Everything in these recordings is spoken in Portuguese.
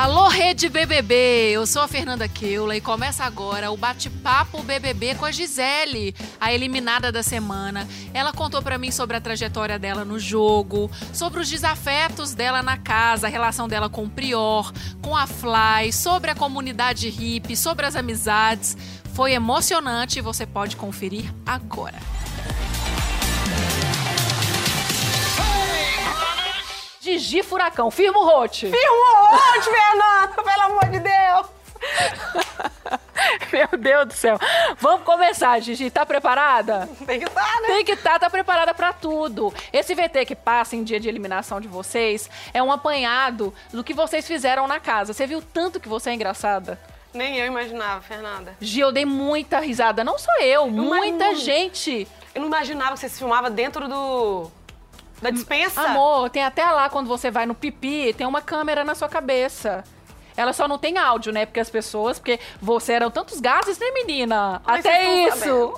Alô, Rede BBB! Eu sou a Fernanda Keula e começa agora o bate-papo BBB com a Gisele, a eliminada da semana. Ela contou para mim sobre a trajetória dela no jogo, sobre os desafetos dela na casa, a relação dela com o Prior, com a Fly, sobre a comunidade hippie, sobre as amizades. Foi emocionante e você pode conferir agora. Gigi Furacão, firma o rote. Firma o rote, Fernanda, pelo amor de Deus. Meu Deus do céu. Vamos começar, Gigi. Tá preparada? Tem que estar, tá, né? Tem que estar, tá, tá preparada para tudo. Esse VT que passa em dia de eliminação de vocês é um apanhado do que vocês fizeram na casa. Você viu tanto que você é engraçada? Nem eu imaginava, Fernanda. Gi, eu dei muita risada. Não só eu, eu muita gente. Eu não imaginava que você se filmava dentro do da dispensa? Amor, tem até lá quando você vai no pipi, tem uma câmera na sua cabeça. Ela só não tem áudio, né? Porque as pessoas, porque você eram tantos gases, né, menina? Mas até isso.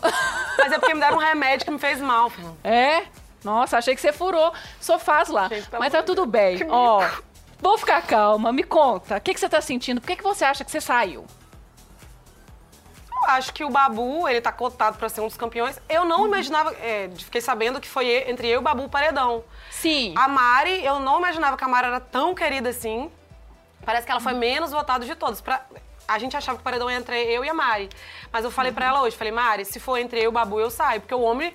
Mas é porque me deram um remédio que me fez mal, filho. É? Nossa, achei que você furou sofás lá. Gente, Mas tá tudo bem. Ó, vou ficar calma, me conta. O que, que você tá sentindo? Por que, que você acha que você saiu? Acho que o Babu, ele tá cotado para ser um dos campeões. Eu não uhum. imaginava, é, fiquei sabendo que foi entre eu e o Babu o Paredão. Sim. A Mari, eu não imaginava que a Mari era tão querida assim. Parece que ela foi menos votada de todos. Pra, a gente achava que o Paredão ia entre eu e a Mari. Mas eu falei uhum. para ela hoje, falei, Mari, se for entre eu e o Babu, eu saio. Porque o homem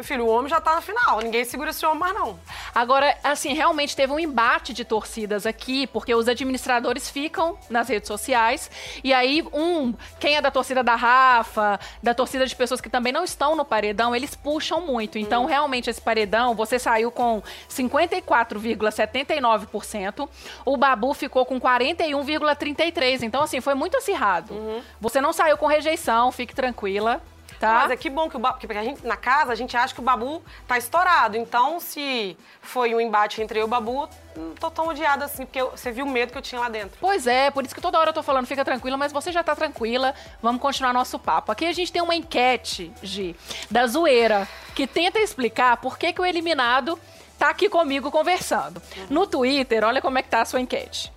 meu filho, o homem já tá na final, ninguém segura esse homem mais não. Agora, assim, realmente teve um embate de torcidas aqui, porque os administradores ficam nas redes sociais, e aí um, quem é da torcida da Rafa, da torcida de pessoas que também não estão no paredão, eles puxam muito. Então, hum. realmente, esse paredão, você saiu com 54,79%, o Babu ficou com 41,33%. Então, assim, foi muito acirrado. Uhum. Você não saiu com rejeição, fique tranquila. Tá. Mas é que bom que o Babu, porque a gente, na casa a gente acha que o Babu tá estourado. Então, se foi um embate entre eu e o Babu, não tô tão odiada assim, porque eu, você viu o medo que eu tinha lá dentro. Pois é, por isso que toda hora eu tô falando, fica tranquila, mas você já tá tranquila. Vamos continuar nosso papo. Aqui a gente tem uma enquete, Gi, da zoeira, que tenta explicar por que, que o eliminado tá aqui comigo conversando. No Twitter, olha como é que tá a sua enquete.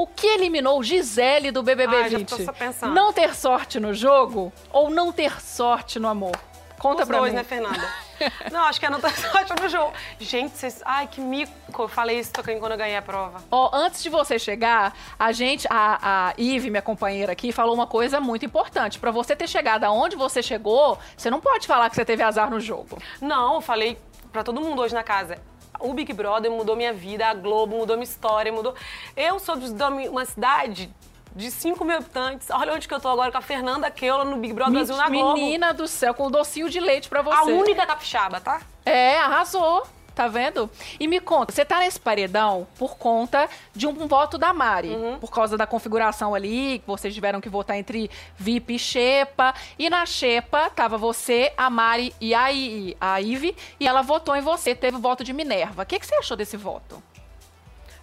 O que eliminou Gisele do BBB Ai, 20? Já tô só pensando. Não ter sorte no jogo ou não ter sorte no amor? Conta Os pra dois, mim. né, Fernanda? não, acho que é não ter sorte no jogo. Gente, vocês... Ai, que mico. Eu falei isso quando eu ganhei a prova. Ó, oh, antes de você chegar, a gente, a, a Ive, minha companheira aqui, falou uma coisa muito importante. Para você ter chegado aonde você chegou, você não pode falar que você teve azar no jogo. Não, eu falei para todo mundo hoje na casa o Big Brother mudou minha vida, a Globo mudou minha história, mudou. Eu sou de uma cidade de 5 mil habitantes. Olha onde que eu tô agora com a Fernanda Keula no Big Brother Brasil na Globo. Menina do céu, com um docinho de leite para você. A única capixaba, tá? É, arrasou. Tá vendo? E me conta, você tá nesse paredão por conta de um, um voto da Mari, uhum. por causa da configuração ali, que vocês tiveram que votar entre VIP e Xepa. E na Xepa tava você, a Mari e a, I, a Ive, e ela votou em você, teve o voto de Minerva. O que, que você achou desse voto?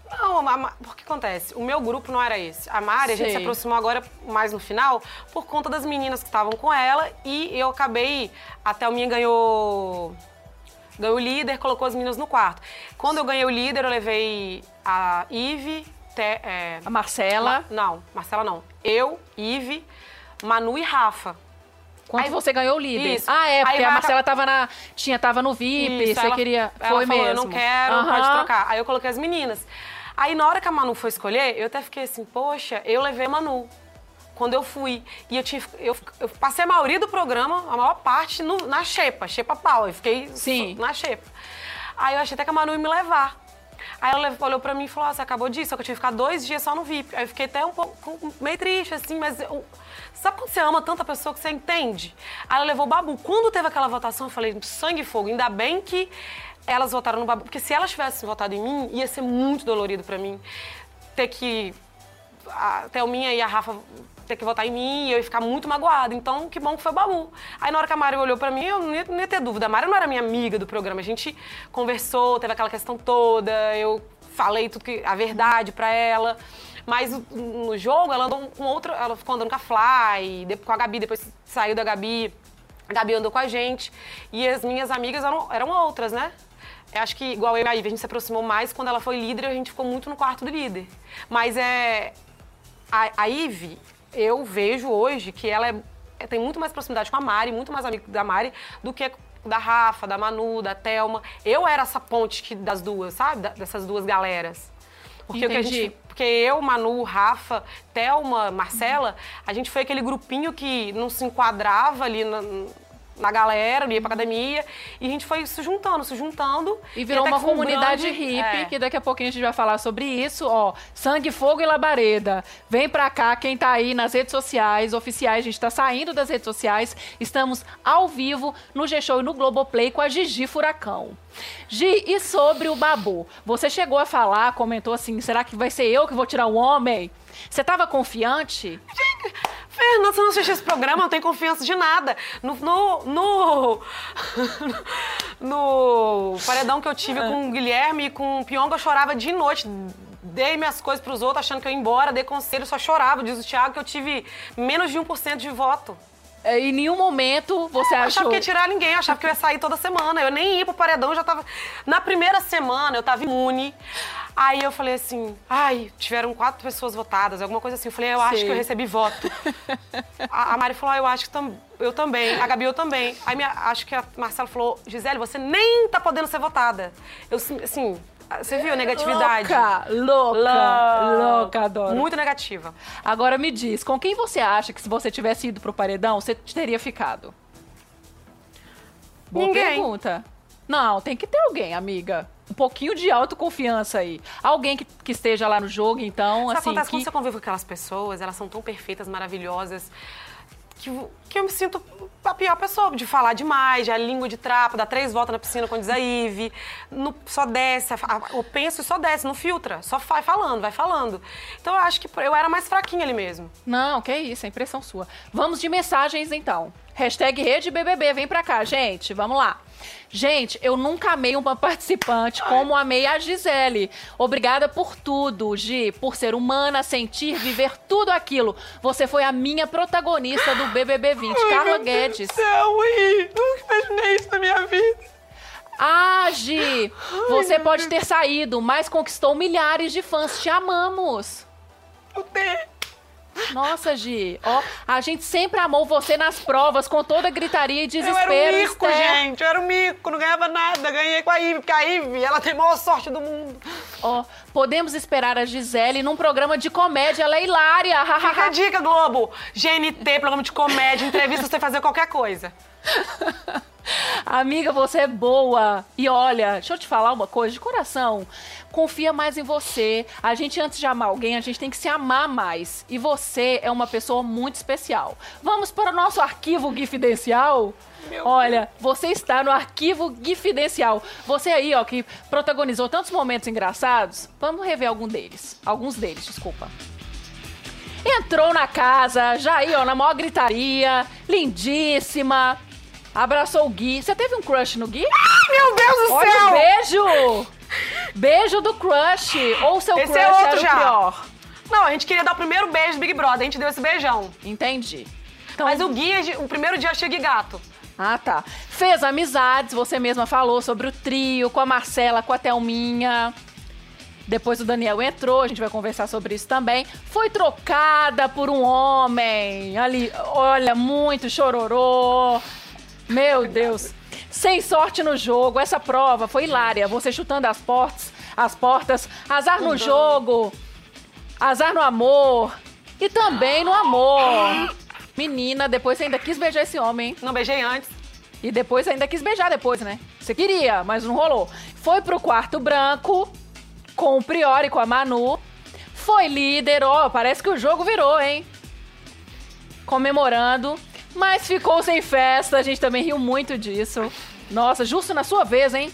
Não, porque acontece? O meu grupo não era esse. A Mari, Sim. a gente se aproximou agora mais no final por conta das meninas que estavam com ela e eu acabei. Até o minha ganhou ganhou o líder, colocou as meninas no quarto. Quando eu ganhei o líder, eu levei a Ive, te, é, a Marcela. Ma, não, Marcela não. Eu, Ive, Manu e Rafa. Quando aí, você ganhou o líder? Isso. Ah, é, porque a Marcela tava, na, tinha, tava no VIP, isso, você ela, queria... Ela foi falou, mesmo. eu não quero, uhum. pode trocar. Aí eu coloquei as meninas. Aí na hora que a Manu foi escolher, eu até fiquei assim, poxa, eu levei a Manu quando eu fui. E eu, tinha, eu, eu passei a maioria do programa, a maior parte, no, na xepa, xepa pau. Eu fiquei Sim. na xepa. Aí eu achei até que a Manu ia me levar. Aí ela olhou pra mim e falou: ah, você acabou disso, só que eu tinha que ficar dois dias só no VIP. Aí eu fiquei até um pouco meio triste, assim, mas. Eu, sabe quando você ama tanta pessoa que você entende? Aí ela levou o Babu. Quando teve aquela votação, eu falei: sangue e fogo, ainda bem que elas votaram no Babu. Porque se elas tivessem votado em mim, ia ser muito dolorido pra mim. Ter que. A Thelminha e a Rafa ter que votar em mim eu ia ficar muito magoada. Então, que bom que foi o Babu. Aí, na hora que a Mari olhou pra mim, eu não ia, não ia ter dúvida. A Mari não era minha amiga do programa. A gente conversou, teve aquela questão toda, eu falei tudo que, a verdade pra ela. Mas no jogo, ela andou com outra. Ela ficou andando com a Fly, com a Gabi, depois saiu da Gabi. A Gabi andou com a gente. E as minhas amigas eram, eram outras, né? Eu acho que, igual eu e a Ivy, a gente se aproximou mais quando ela foi líder a gente ficou muito no quarto do líder. Mas é. A, a Ivy, eu vejo hoje que ela é, tem muito mais proximidade com a Mari, muito mais amigo da Mari, do que da Rafa, da Manu, da Thelma. Eu era essa ponte que, das duas, sabe? Da, dessas duas galeras. Porque o que a gente. Porque eu, Manu, Rafa, Thelma, Marcela, a gente foi aquele grupinho que não se enquadrava ali na, na galera, ia pra academia, e a gente foi se juntando, se juntando. E virou uma comunidade grande, hippie, é. que daqui a pouquinho a gente vai falar sobre isso, ó. Sangue, Fogo e Labareda. Vem pra cá, quem tá aí nas redes sociais oficiais, a gente tá saindo das redes sociais, estamos ao vivo no G-Show e no Globoplay com a Gigi Furacão. Gi, e sobre o Babu? Você chegou a falar, comentou assim, será que vai ser eu que vou tirar o homem? Você tava confiante? Gente, Fernando, você não assistiu esse programa, não tem confiança de nada. No, no, no, no paredão que eu tive é. com o Guilherme e com o Pionga, eu chorava de noite. Dei minhas coisas pros outros, achando que eu ia embora, dei conselho, só chorava. Diz o Thiago que eu tive menos de 1% de voto. É, em nenhum momento você achou... Eu achava que ia tirar ninguém, eu achava que eu ia sair toda semana. Eu nem ia pro paredão, já tava... Na primeira semana eu tava imune. Aí eu falei assim, ai, tiveram quatro pessoas votadas, alguma coisa assim. Eu falei, eu acho que eu recebi voto. a, a, Mari falou, ah, eu acho que tam, eu também. A Gabi, eu também. Aí minha, acho que a Marcela falou, Gisele, você nem tá podendo ser votada. Eu, assim, você viu a negatividade? Louca, louca, louca, adoro. Muito negativa. Agora me diz, com quem você acha que se você tivesse ido pro paredão, você teria ficado? Boa Ninguém. pergunta. Não, tem que ter alguém, amiga um pouquinho de autoconfiança aí. Alguém que, que esteja lá no jogo, então, Isso assim... acontece que... quando você convive com aquelas pessoas, elas são tão perfeitas, maravilhosas, que, que eu me sinto a pior pessoa, de falar demais, de a língua de trapo, dar três voltas na piscina quando diz a Ive, no, só desce, eu penso e só desce, não filtra, só vai falando, vai falando. Então eu acho que eu era mais fraquinha ali mesmo. Não, que isso, é impressão sua. Vamos de mensagens então. Hashtag Rede BBB, vem pra cá, gente, vamos lá. Gente, eu nunca amei uma participante como amei a Gisele. Obrigada por tudo, Gi, por ser humana, sentir, viver tudo aquilo. Você foi a minha protagonista do BBB 20, Ai, Carla Guedes. Céu, Ui, nunca imaginei isso na minha vida. Ah, Gi, você pode ter saído, mas conquistou milhares de fãs. Te amamos. Eu tenho. Nossa, Gi, ó, a gente sempre amou você nas provas, com toda gritaria e desespero. Eu era um mico, Esther. gente, eu era um mico, não ganhava nada. Ganhei com a Ivy, porque a Ivy, ela tem a maior sorte do mundo. Ó, podemos esperar a Gisele num programa de comédia, ela é hilária. Fica a dica, Globo. GNT, programa de comédia, entrevista, você fazer qualquer coisa. Amiga, você é boa. E olha, deixa eu te falar uma coisa de coração. Confia mais em você. A gente, antes de amar alguém, a gente tem que se amar mais. E você é uma pessoa muito especial. Vamos para o nosso arquivo gifidencial? Meu Olha, você está no arquivo gifidencial. Você aí, ó, que protagonizou tantos momentos engraçados, vamos rever algum deles. Alguns deles, desculpa. Entrou na casa, já aí, ó, na maior gritaria, lindíssima, Abraçou o Gui. Você teve um crush no Gui? Ah, meu Deus do Olha céu! beijo! Beijo do crush. Ou seu esse é crush é outro já. o pior? Não, a gente queria dar o primeiro beijo do Big Brother. A gente deu esse beijão. Entendi. Então... Mas o Gui, o primeiro dia achei Gui gato. Ah, tá. Fez amizades, você mesma falou sobre o trio, com a Marcela, com a Thelminha. Depois o Daniel entrou, a gente vai conversar sobre isso também. Foi trocada por um homem ali, olha, muito chororô. Meu Deus. Sem sorte no jogo. Essa prova foi hilária. Você chutando as portas, as portas, azar no jogo, azar no amor e também no amor. Menina, depois você ainda quis beijar esse homem. Não beijei antes. E depois ainda quis beijar depois, né? Você queria, mas não rolou. Foi pro quarto branco com o Priori, com a Manu. Foi líder, ó, parece que o jogo virou, hein? Comemorando. Mas ficou sem festa, a gente também riu muito disso. Nossa, justo na sua vez, hein?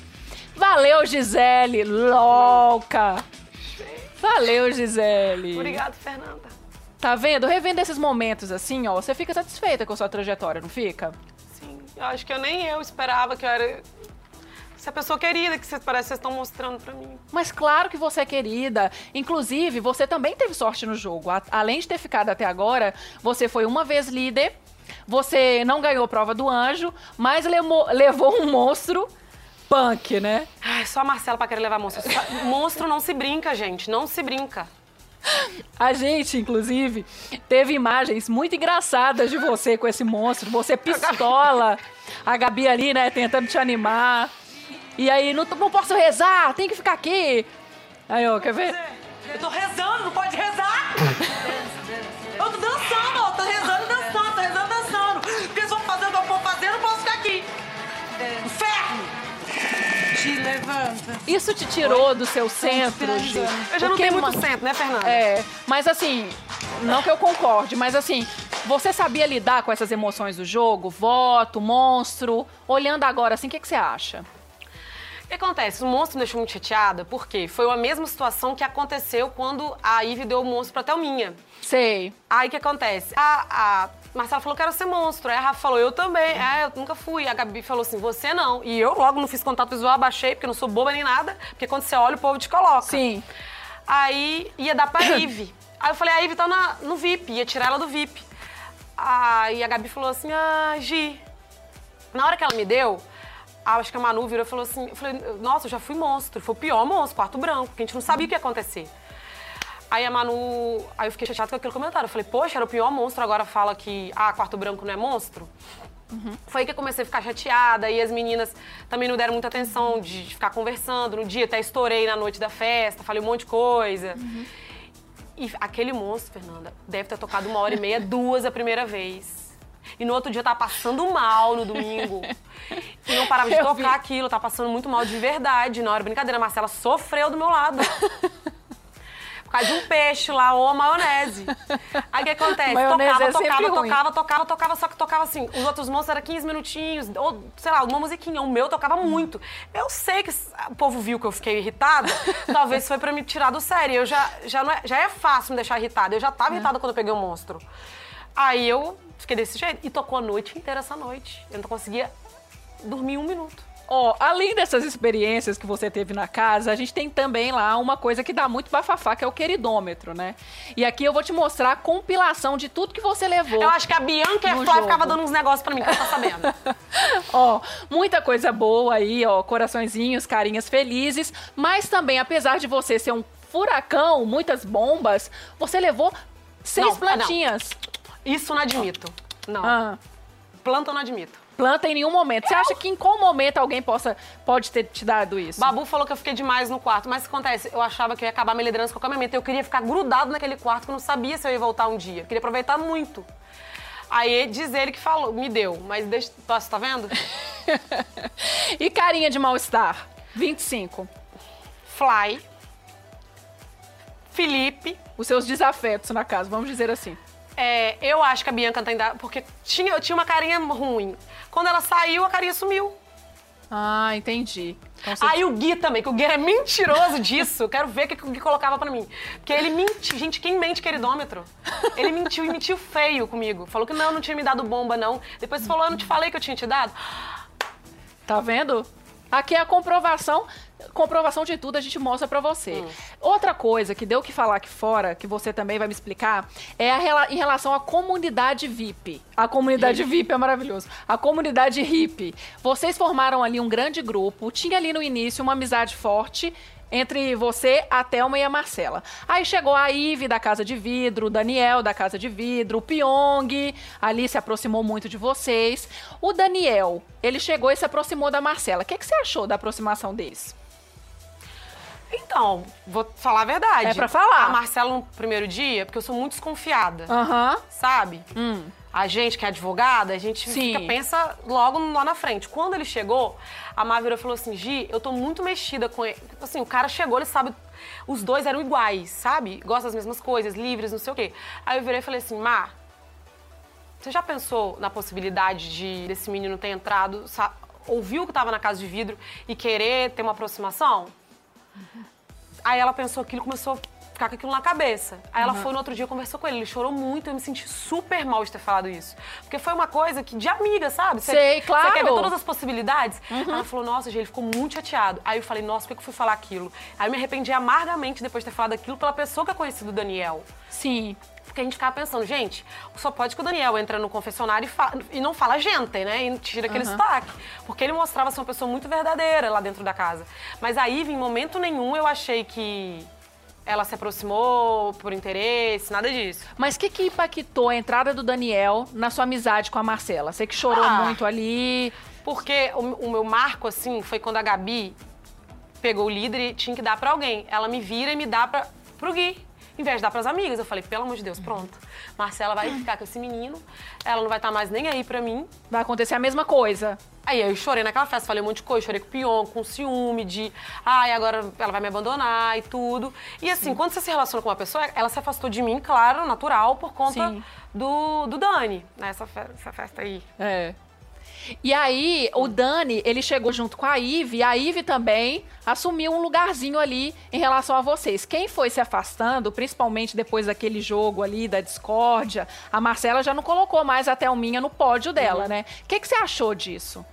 Valeu, Gisele, louca! Valeu, Gisele. Obrigada, Fernanda. Tá vendo? Revendo esses momentos assim, ó, você fica satisfeita com a sua trajetória, não fica? Sim, eu acho que eu nem eu esperava que eu era essa pessoa querida que vocês parece que vocês estão mostrando para mim. Mas claro que você é querida. Inclusive, você também teve sorte no jogo. além de ter ficado até agora, você foi uma vez líder você não ganhou prova do anjo, mas levou um monstro punk, né? Ai, só a Marcela pra querer levar monstro. Monstro não se brinca, gente. Não se brinca. A gente, inclusive, teve imagens muito engraçadas de você com esse monstro. Você pistola, a Gabi ali, né, tentando te animar. E aí, não, não posso rezar, tem que ficar aqui. Aí, ó, quer ver? Eu tô rezando, não pode rezar! Te levanta. Isso te tirou do seu centro, Gi? Eu já não Porque, tenho muito ma- centro, né, Fernanda? É, mas assim, não que eu concorde, mas assim, você sabia lidar com essas emoções do jogo? Voto, monstro. Olhando agora, assim, o que, que você acha? O que acontece? O monstro me deixou muito chateada, porque foi a mesma situação que aconteceu quando a Ivy deu o monstro pra Thelminha. Sei. Aí o que acontece? A, a Marcela falou que era ser monstro. Aí a Rafa falou, eu também. É, eu nunca fui. A Gabi falou assim, você não. E eu logo não fiz contato visual, abaixei, porque não sou boba nem nada. Porque quando você olha, o povo te coloca. Sim. Aí ia dar pra Ive. Aí eu falei, a Ive tá na- no VIP, ia tirar ela do VIP. Aí a Gabi falou assim, ah, Gi. Na hora que ela me deu, acho que a Manu virou e falou assim, eu falei, nossa, eu já fui monstro. Foi o pior monstro, quarto branco, porque a gente não sabia o que ia acontecer. Aí a Manu, aí eu fiquei chateada com aquele comentário. Eu falei, poxa, era o pior monstro, agora fala que, ah, quarto branco não é monstro? Foi aí que eu comecei a ficar chateada e as meninas também não deram muita atenção de, de ficar conversando no dia. Até estourei na noite da festa, falei um monte de coisa. E aquele monstro, Fernanda, deve ter tocado uma hora e meia, duas a primeira vez. E no outro dia eu tava passando mal no domingo. E não parava de Eu tocar vi. aquilo, eu tava passando muito mal de verdade. Na hora, brincadeira, a Marcela sofreu do meu lado. Causa de um peixe lá, ou a maionese. Aí o que acontece? Maionese tocava, é tocava, ruim. tocava, tocava, tocava, só que tocava assim. Os outros monstros eram 15 minutinhos, ou sei lá, uma musiquinha. O meu tocava muito. Eu sei que o povo viu que eu fiquei irritada, talvez foi pra me tirar do sério. Eu já, já, não é, já é fácil me deixar irritada. Eu já tava irritada quando eu peguei o monstro. Aí eu fiquei desse jeito. E tocou a noite inteira essa noite. Eu não conseguia dormir um minuto. Ó, além dessas experiências que você teve na casa, a gente tem também lá uma coisa que dá muito bafafá, que é o queridômetro, né? E aqui eu vou te mostrar a compilação de tudo que você levou. Eu acho que a Bianca No Airfly jogo. ficava dando uns negócios pra mim, que eu tô sabendo. Ó, muita coisa boa aí, ó, coraçõezinhos, carinhas felizes, mas também, apesar de você ser um furacão, muitas bombas, você levou seis Não, ah, não. plantinhas. Isso eu não admito. Não. Ah, Planta eu não admito. Planta em nenhum momento. Você acha que em qual momento alguém possa, pode ter te dado isso? Babu falou que eu fiquei demais no quarto, mas o que acontece? Eu achava que eu ia acabar minha liderança a qualquer momento. Eu queria ficar grudado naquele quarto, que eu não sabia se eu ia voltar um dia. Eu queria aproveitar muito. Aí diz ele que falou, me deu, mas deixa. Tá vendo? e carinha de mal-estar? 25. Fly. Felipe. Os seus desafetos na casa, vamos dizer assim. É, eu acho que a Bianca tá ainda. Porque tinha, eu tinha uma carinha ruim. Quando ela saiu, a carinha sumiu. Ah, entendi. Então você- Aí o Gui também, que o Gui é mentiroso disso. Quero ver o que que o Gui colocava pra mim. Porque ele mentiu. Gente, quem mente queridômetro? Ele mentiu e mentiu feio comigo. Falou que não, não tinha me dado bomba, não. Depois falou, eu não te falei que eu tinha te dado. Tá vendo? Aqui é a comprovação, comprovação de tudo a gente mostra pra você. Outra coisa que deu que falar aqui fora, que você também vai me explicar, é a em relação à comunidade VIP. A comunidade VIP é maravilhoso. A comunidade hippie. Vocês formaram ali um grande grupo, tinha ali no início uma amizade forte entre você, a Thelma e a Marcela. Aí chegou a Ive da Casa de Vidro, o Daniel da Casa de Vidro, o Pyong, ali se aproximou muito de vocês. O Daniel, ele chegou e se aproximou da Marcela. O que, que você achou da aproximação deles? Então, vou falar a verdade. É pra falar. A Marcela no primeiro dia, porque eu sou muito desconfiada. Aham. Sabe? Hum. A gente que é advogada, a gente fica, pensa logo lá na frente. Quando ele chegou, a Má virou e falou assim: Gi, eu tô muito mexida com ele. Assim, o cara chegou, ele sabe. Os dois eram iguais, sabe? Gostam das mesmas coisas, livres, não sei o quê. Aí eu virei e falei assim: Má, você já pensou na possibilidade de desse menino ter entrado, ouviu que tava na casa de vidro e querer ter uma aproximação? Aí ela pensou aquilo e começou a ficar com aquilo na cabeça. Aí ela foi no outro dia, conversou com ele, ele chorou muito, eu me senti super mal de ter falado isso. Porque foi uma coisa que de amiga, sabe? Você- Sei, claro. Você quer ver todas as possibilidades? Ela falou, nossa, gente, ele ficou muito chateado. Aí eu falei, nossa, por que eu fui falar aquilo? Aí eu me arrependi amargamente depois de ter falado aquilo pela pessoa que eu conheci do Daniel. Sim. Porque a gente ficava pensando, gente, só pode que o Daniel entra no confessionário e, fa- e não fala gente, né? E tira aquele sotaque. Porque ele mostrava ser uma pessoa muito verdadeira lá dentro da casa. Mas aí, em momento nenhum, eu achei que ela se aproximou por interesse, nada disso. Mas o que, que impactou a entrada do Daniel na sua amizade com a Marcela? Você que chorou Ah. muito ali. Porque o, o meu marco, assim, foi quando a Gabi pegou o líder e tinha que dar pra alguém. Ela me vira e me dá pra, pro Gui. Em vez de dar pras amigas, eu falei, pelo amor de Deus, pronto. Marcela vai ficar com esse menino, ela não vai estar mais nem aí pra mim. Vai acontecer a mesma coisa. Aí eu chorei naquela festa, falei um monte de coisa, chorei com o Pion, com ciúme, de ai, agora ela vai me abandonar e tudo. E assim, quando você se relaciona com uma pessoa, ela se afastou de mim, claro, natural, por conta Sim. do, do Dani, né? Essa festa aí. É. E aí, o Dani, ele chegou junto com a Ive, e a Ive também assumiu um lugarzinho ali em relação a vocês. Quem foi se afastando, principalmente depois daquele jogo ali da discórdia, a Marcela já não colocou mais a Thelminha no pódio dela, né? O que, que você achou disso?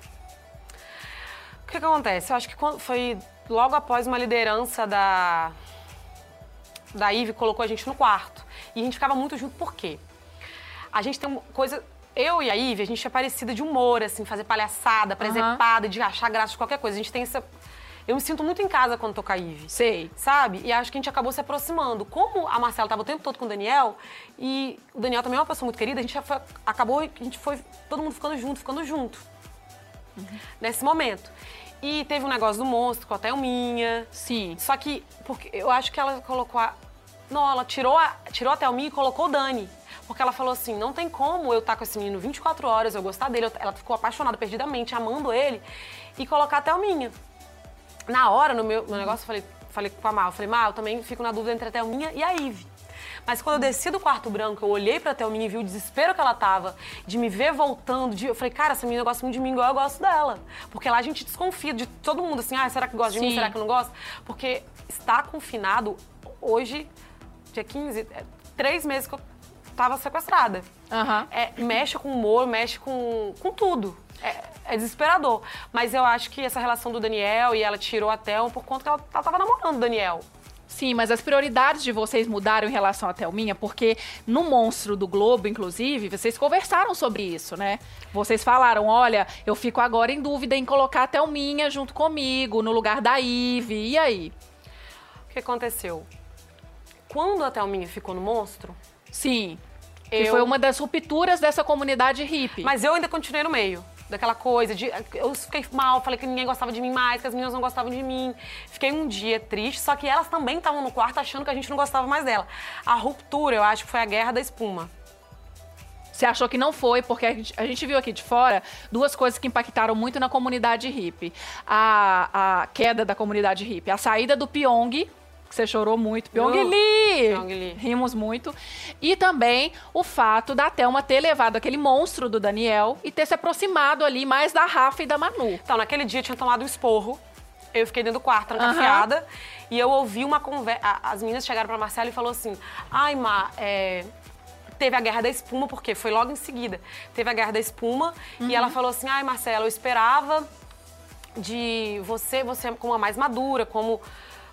O que, acontece? Eu acho que foi logo após uma liderança da. Da Ive colocou a gente no quarto. E a gente ficava muito junto, por quê? A gente tem uma coisa. Eu e a Ive, a gente é parecida de humor, assim, fazer palhaçada, presepada, de achar graça de qualquer coisa. A gente tem essa. Eu me sinto muito em casa quando tô com a Ive. Sei. Sabe? E acho que a gente acabou se aproximando. Como a Marcela estava o tempo todo com o Daniel, e o Daniel também é uma pessoa muito querida, a gente foi- acabou, a gente foi todo mundo ficando junto, ficando junto. Nesse momento. E teve um negócio do monstro com a Thelminha. Sim. Só que, porque eu acho que ela colocou a. Não, ela tirou a, tirou a Thelminha e colocou o Dani. Porque ela falou assim: não tem como eu estar com esse menino 24 horas, eu gostar dele. Ela ficou apaixonada perdidamente, amando ele, e colocar a Thelminha. Na hora, no meu, meu negócio, eu falei, falei com a Mal, eu falei, Mal, eu também fico na dúvida entre a Thelminha e a Ive. Mas quando eu desci do quarto branco, eu olhei pra Thelminha e vi o desespero que ela tava, de me ver voltando, de, eu falei, cara, essa menina gosta muito de mim igual eu gosto dela. Porque lá a gente desconfia de todo mundo, assim, ah, será que gosta de mim, Sim. será que não gosta? Porque estar confinado, hoje, dia 15, é três meses que eu tava sequestrada. Aham. É, mexe com o humor, mexe com, com tudo. É, é desesperador. Mas eu acho que essa relação do Daniel e ela tirou a Thelma por conta que ela, ela tava namorando o Daniel. Sim, mas as prioridades de vocês mudaram em relação à Thelminha, porque no Monstro do Globo, inclusive, vocês conversaram sobre isso, né? Vocês falaram, olha, eu fico agora em dúvida em colocar a Thelminha junto comigo, no lugar da Ive, e aí? O que aconteceu? Quando a Thelminha ficou no monstro, Sim, que Eu- foi uma das rupturas dessa comunidade hippie. mas eu ainda continuei no meio. Daquela coisa de. Eu fiquei mal, falei que ninguém gostava de mim mais, que as meninas não gostavam de mim. Fiquei um dia triste, só que elas também estavam no quarto achando que a gente não gostava mais dela. A ruptura, eu acho que foi a guerra da espuma. Você achou que não foi, porque a gente, a gente viu aqui de fora duas coisas que impactaram muito na comunidade hippie. A, a queda da comunidade hippie, a saída do Pyong, que você chorou muito. Pyong Uh, Lee! Pyong Lee. Rimos muito. E também o fato da Thelma ter levado aquele monstro do Daniel e ter se aproximado ali mais da Rafa e da Manu. Então, naquele dia eu tinha tomado um esporro. Eu fiquei dentro do quarto, trancafiada. E eu ouvi uma conversa. As meninas chegaram pra Marcela e falou assim: Ai, Má, é, teve a guerra da espuma, porque foi logo em seguida. Teve a guerra da espuma. E ela falou assim: Ai, Marcela, eu esperava de você, você como a mais madura, como.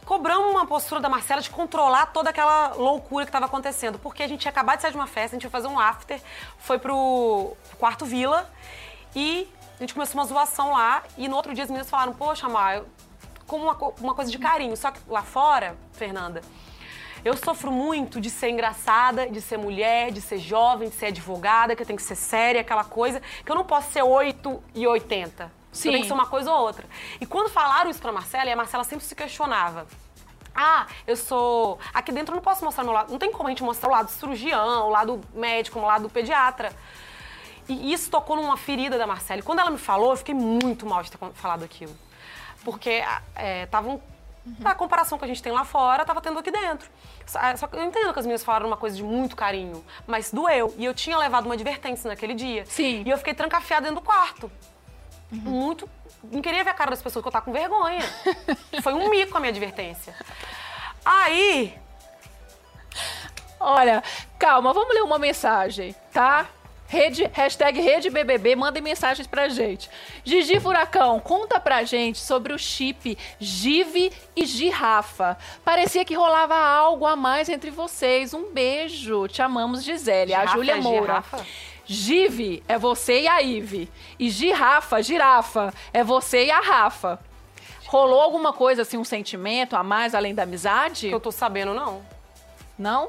Cobramos uma postura da Marcela de controlar toda aquela loucura que estava acontecendo. Porque a gente tinha acabado de sair de uma festa, a gente ia fazer um after, foi pro quarto Vila. E a gente começou uma zoação lá. E no outro dia as meninas falaram: Poxa, eu como uma, uma coisa de carinho. Só que lá fora, Fernanda, eu sofro muito de ser engraçada, de ser mulher, de ser jovem, de ser advogada, que eu tenho que ser séria, aquela coisa, que eu não posso ser 8 e 80. Sim. Tenho que ser uma coisa ou outra. E quando falaram isso pra Marcela, e a Marcela sempre se questionava. Ah, eu sou. Aqui dentro eu não posso mostrar meu lado. Não tem como a gente mostrar o lado cirurgião, o lado médico, o lado pediatra. E isso tocou numa ferida da Marcela. E quando ela me falou, eu fiquei muito mal de ter falado aquilo. Porque é, tava um- a comparação que a gente tem lá fora, tava tendo aqui dentro. Só, é, só que eu entendo que as meninas falaram uma coisa de muito carinho, mas doeu. E eu tinha levado uma advertência naquele dia. Sim. E eu fiquei trancafiada dentro do quarto. Muito. Não queria ver a cara das pessoas que eu tava com vergonha. Foi um mico a minha advertência. Aí, Olha, calma, vamos ler uma mensagem, tá? Rede, hashtag Rede BBB, mandem mensagens pra gente. Gigi Furacão, conta pra gente sobre o chip Give e Girafa. Parecia que rolava algo a mais entre vocês. Um beijo. Te amamos, Gisele. a Girafa Júlia é Moura. girafa? Give é você e a Ive. E Girafa, girafa, é você e a Rafa. Rolou alguma coisa assim, um sentimento a mais além da amizade? Que eu tô sabendo, não. Não?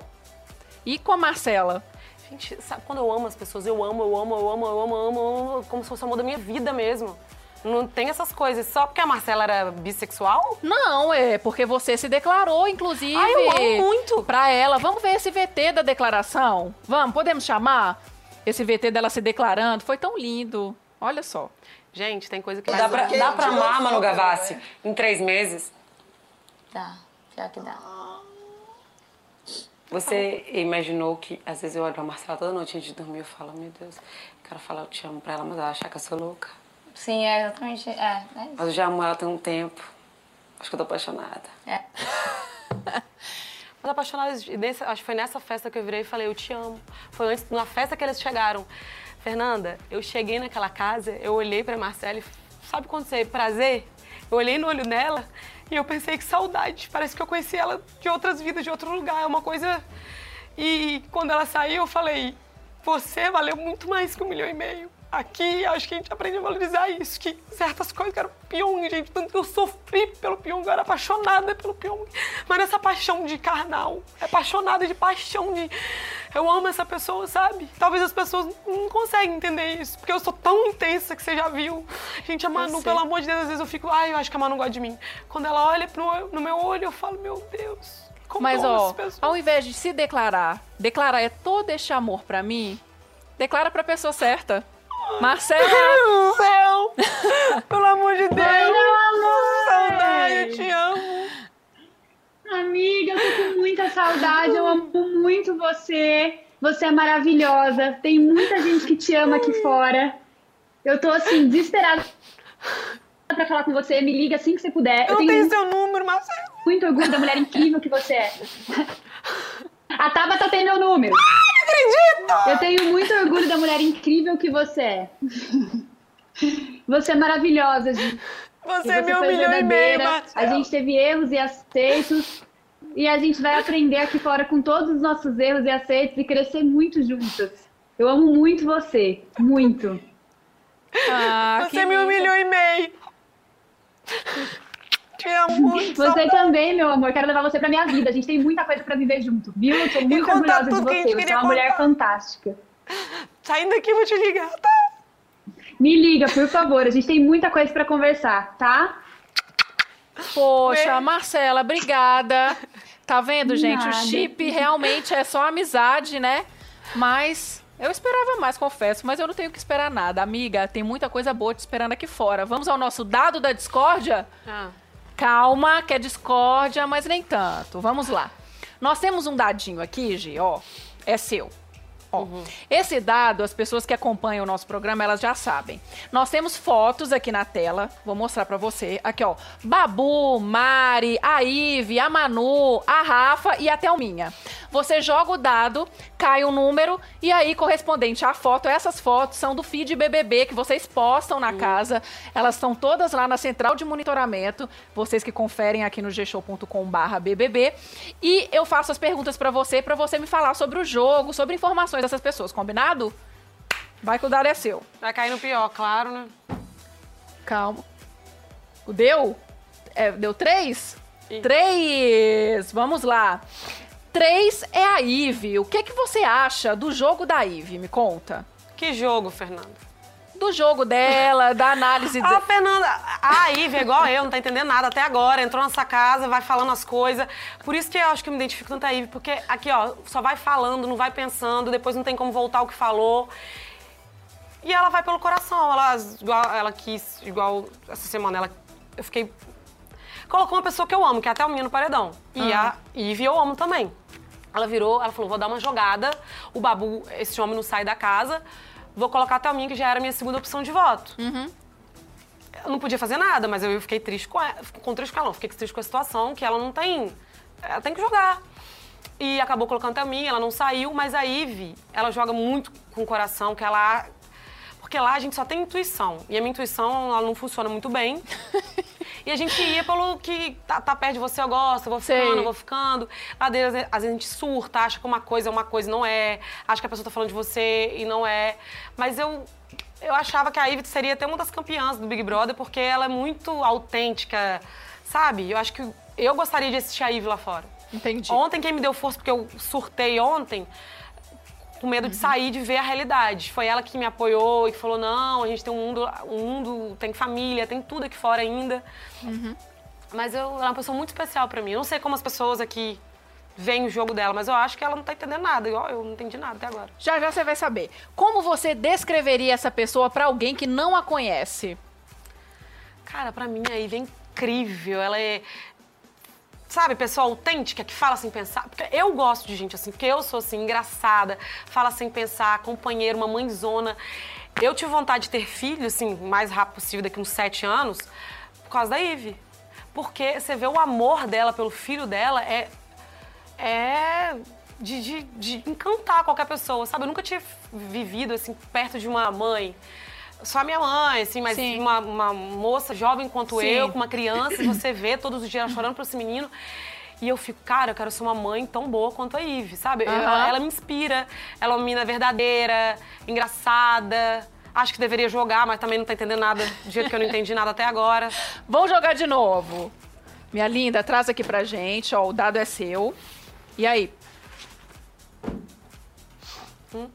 E com a Marcela? Gente, sabe quando eu amo as pessoas? Eu amo, eu amo, eu amo, eu amo, eu amo, eu amo como se fosse o amor da minha vida mesmo. Não tem essas coisas. Só porque a Marcela era bissexual? Não, é porque você se declarou, inclusive. Ai, eu amo muito. Pra ela. Vamos ver esse VT da declaração? Vamos, podemos chamar? Esse VT dela se declarando. Foi tão lindo. Olha só. Gente, tem coisa que Mas dá pra, dá pra amar, Manu Gavassi, né? em três meses. Dá, pior que dá. Você imaginou que, às vezes eu olho pra Marcela toda noite antes de dormir e falo, meu Deus, quero falar eu te amo pra ela, mas ela achar que eu sou louca. Sim, é exatamente. É, é isso. Mas eu já amo ela tem um tempo. Acho que eu tô apaixonada. É. Mas apaixonada, nesse- acho que foi nessa festa que eu virei e falei, eu te amo. Foi antes, na festa que eles chegaram. Fernanda, eu cheguei naquela casa, eu olhei pra Marcela e sabe quando você prazer? Eu olhei no olho dela e eu pensei que saudade. Parece que eu conheci ela de outras vidas, de outro lugar. É uma coisa. E quando ela saiu, eu falei, você valeu muito mais que um milhão e meio. Aqui, acho que a gente aprende a valorizar isso, que certas coisas que eram Pyong, gente, tanto que eu sofri pelo Pyong, eu era apaixonada pelo Pyong, mas essa paixão de carnal, é apaixonada de paixão de eu amo essa pessoa, sabe? Talvez as pessoas não conseguem entender isso, porque eu sou tão intensa que você já viu. Gente, a Manu, pelo amor de Deus, às vezes eu fico, ai, eu acho que a Manu gosta de mim. Quando ela olha pro, no meu olho, eu falo, meu Deus, como Mas, ó, ao invés de se declarar, declarar é todo este amor pra mim, declara pra pessoa certa. Marcela! Céu! Pelo amor de Deus! meu amor! Saudade, eu te amo! Amiga, eu tô com muita saudade, eu amo muito você. Você é maravilhosa. Tem muita gente que te ama aqui fora. Eu tô assim, desesperada pra falar com você. Me liga assim que você puder. Eu não tenho tenho seu número, Marcelo. muito orgulho da mulher incrível que você é. A Tabata tem meu número. Acredito! Eu tenho muito orgulho da mulher incrível que você é. Você é maravilhosa, Gi. Você é meu milhão e meio, verdadeira. A Marcelo. gente teve erros e aceitos. E a gente vai aprender aqui fora com todos os nossos erros e aceitos e crescer muito juntas. Eu amo muito você. Muito. Ah, Você linda. milhão e meio. Te amo muito. Você saudade. também, meu amor. Quero levar você pra minha vida. A gente tem muita coisa pra viver junto, viu? Eu tô muito orgulhosa de tudo que a gente você. Você é uma mulher contar. fantástica. Saindo daqui, eu vou te ligar, tá? Me liga, por favor. A gente tem muita coisa pra conversar, tá? Poxa, Beijo. Marcela, obrigada. Tá vendo, gente? O chip realmente é só amizade, né? Mas eu esperava mais, confesso, mas eu não tenho que esperar nada. Amiga, tem muita coisa boa te esperando aqui fora. Vamos ao nosso dado da discórdia? Ah. Calma, que é discórdia, mas nem tanto. Vamos lá. Nós temos um dadinho aqui, Gi, ó. É seu. Ó, Esse dado, as pessoas que acompanham o nosso programa, elas já sabem. Nós temos fotos aqui na tela, vou mostrar pra você. Aqui, ó. Babu, Mari, a Ive, a Manu, a Rafa e a Thelminha. Você joga o dado, cai o número e aí, correspondente à foto, essas fotos são do feed BBB que vocês postam na casa. Elas estão todas lá na central de monitoramento. Vocês que conferem aqui no gshow.com/barra BBB. E eu faço as perguntas pra você, pra você me falar sobre o jogo, sobre informações dessas pessoas, combinado? Vai que o dado é seu. Vai cair no pior, claro, né? Calma. O deu? É, deu três? Ih. Três! Vamos lá. Três é a Ive. O que, que você acha do jogo da Ive? Me conta. Que jogo, Fernanda? Do jogo dela, da análise Ah, de... Fernanda, a Ivy é igual eu, não tá entendendo nada até agora. Entrou nessa casa, vai falando as coisas. Por isso que eu acho que eu me identifico tanto a Ivy, porque aqui, ó, só vai falando, não vai pensando, depois não tem como voltar o que falou. E ela vai pelo coração, ela, igual, ela quis, igual essa semana, ela, eu fiquei. Colocou uma pessoa que eu amo, que é até o menino paredão. E a Ivy eu amo também. Ela virou, ela falou: vou dar uma jogada, o Babu, esse homem não sai da casa, vou colocar a Thelminha, que já era a minha segunda opção de voto. Eu não podia fazer nada, mas eu fiquei triste com ela. Com triste com ela, não. Fiquei triste com a situação, que ela não tem. Ela tem que jogar. E acabou colocando até mim, ela não saiu, mas a Ive, ela joga muito com o coração, que ela. Porque lá a gente só tem intuição. E a minha intuição, ela não funciona muito bem. e a gente ia pelo que tá, tá perto de você, eu gosto, eu vou ficando, Sei. vou ficando. Lá dentro, às vezes, às vezes a gente surta, acha que uma coisa é uma coisa e não é. Acha que a pessoa tá falando de você e não é. Mas eu. Eu achava que a Ivy seria até uma das campeãs do Big Brother, porque ela é muito autêntica, sabe? Eu acho que eu gostaria de assistir a Ivy lá fora. Entendi. Ontem quem me deu força, porque eu surtei ontem, com medo de sair, de ver a realidade. Foi ela que me apoiou e que falou, não, a gente tem um mundo, um mundo tem família, tem tudo aqui fora ainda. Mas eu, ela é uma pessoa muito especial pra mim. Eu não sei como as pessoas aqui veem o jogo dela, mas eu acho que ela não tá entendendo nada, igual eu não entendi nada até agora. Já já você vai saber. Como você descreveria essa pessoa pra alguém que não a conhece? Cara, pra mim a Ivy é incrível. Ela é. Sabe, pessoa autêntica que fala sem pensar. Porque eu gosto de gente assim, porque eu sou assim, engraçada, fala sem pensar, companheira, uma mãezona. Eu tive vontade de ter filho, assim, o mais rápido possível, daqui uns sete anos, por causa da Ivy. Porque você vê o amor dela pelo filho dela é. É. De, de, de encantar qualquer pessoa, sabe? Eu nunca tinha vivido, assim, perto de uma mãe. Só a minha mãe, assim, mas uma, uma moça jovem quanto Sim. eu, com uma criança, e você vê todos os dias ela chorando por esse menino. E eu fico, cara, eu quero ser uma mãe tão boa quanto a Ive, sabe? Eu- Aham. ela me inspira, ela é uma menina verdadeira, engraçada. Acho que deveria jogar, mas também não tá entendendo nada, do jeito que eu não entendi nada até agora. Vamos jogar de novo. Minha linda, traz aqui pra gente, ó, o dado é seu. E aí?